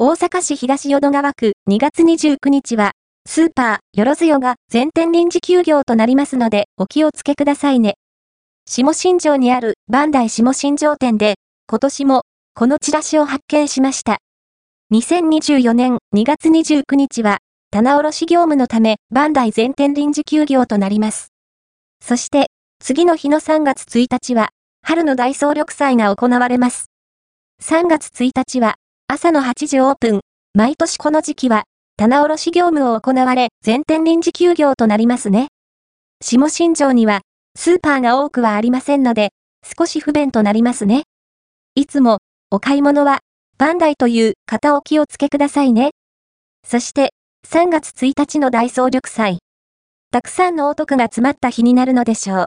大阪市東淀川区2月29日は、スーパー、よろずよが全店臨時休業となりますので、お気をつけくださいね。下新庄にあるバンダイ下新庄店で、今年も、このチラシを発見しました。2024年2月29日は、棚卸業務のため、バンダイ全店臨時休業となります。そして、次の日の3月1日は、春の大総力祭が行われます。3月1日は、朝の8時オープン。毎年この時期は、棚卸業務を行われ、全店臨時休業となりますね。下新庄には、スーパーが多くはありませんので、少し不便となりますね。いつも、お買い物は、バンダイという方お気をつけくださいね。そして、3月1日の大総力祭。たくさんのお得が詰まった日になるのでしょう。